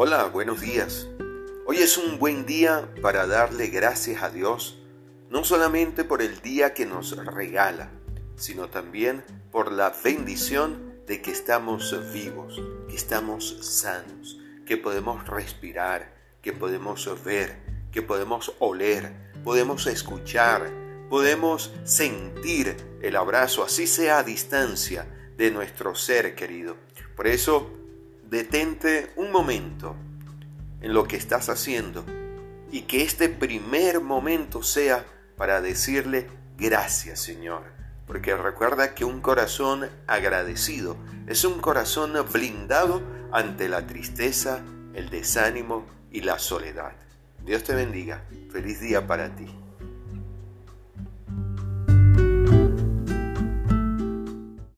Hola, buenos días. Hoy es un buen día para darle gracias a Dios, no solamente por el día que nos regala, sino también por la bendición de que estamos vivos, que estamos sanos, que podemos respirar, que podemos ver, que podemos oler, podemos escuchar, podemos sentir el abrazo, así sea a distancia, de nuestro ser querido. Por eso detente un momento en lo que estás haciendo y que este primer momento sea para decirle gracias Señor. Porque recuerda que un corazón agradecido es un corazón blindado ante la tristeza, el desánimo y la soledad. Dios te bendiga. Feliz día para ti.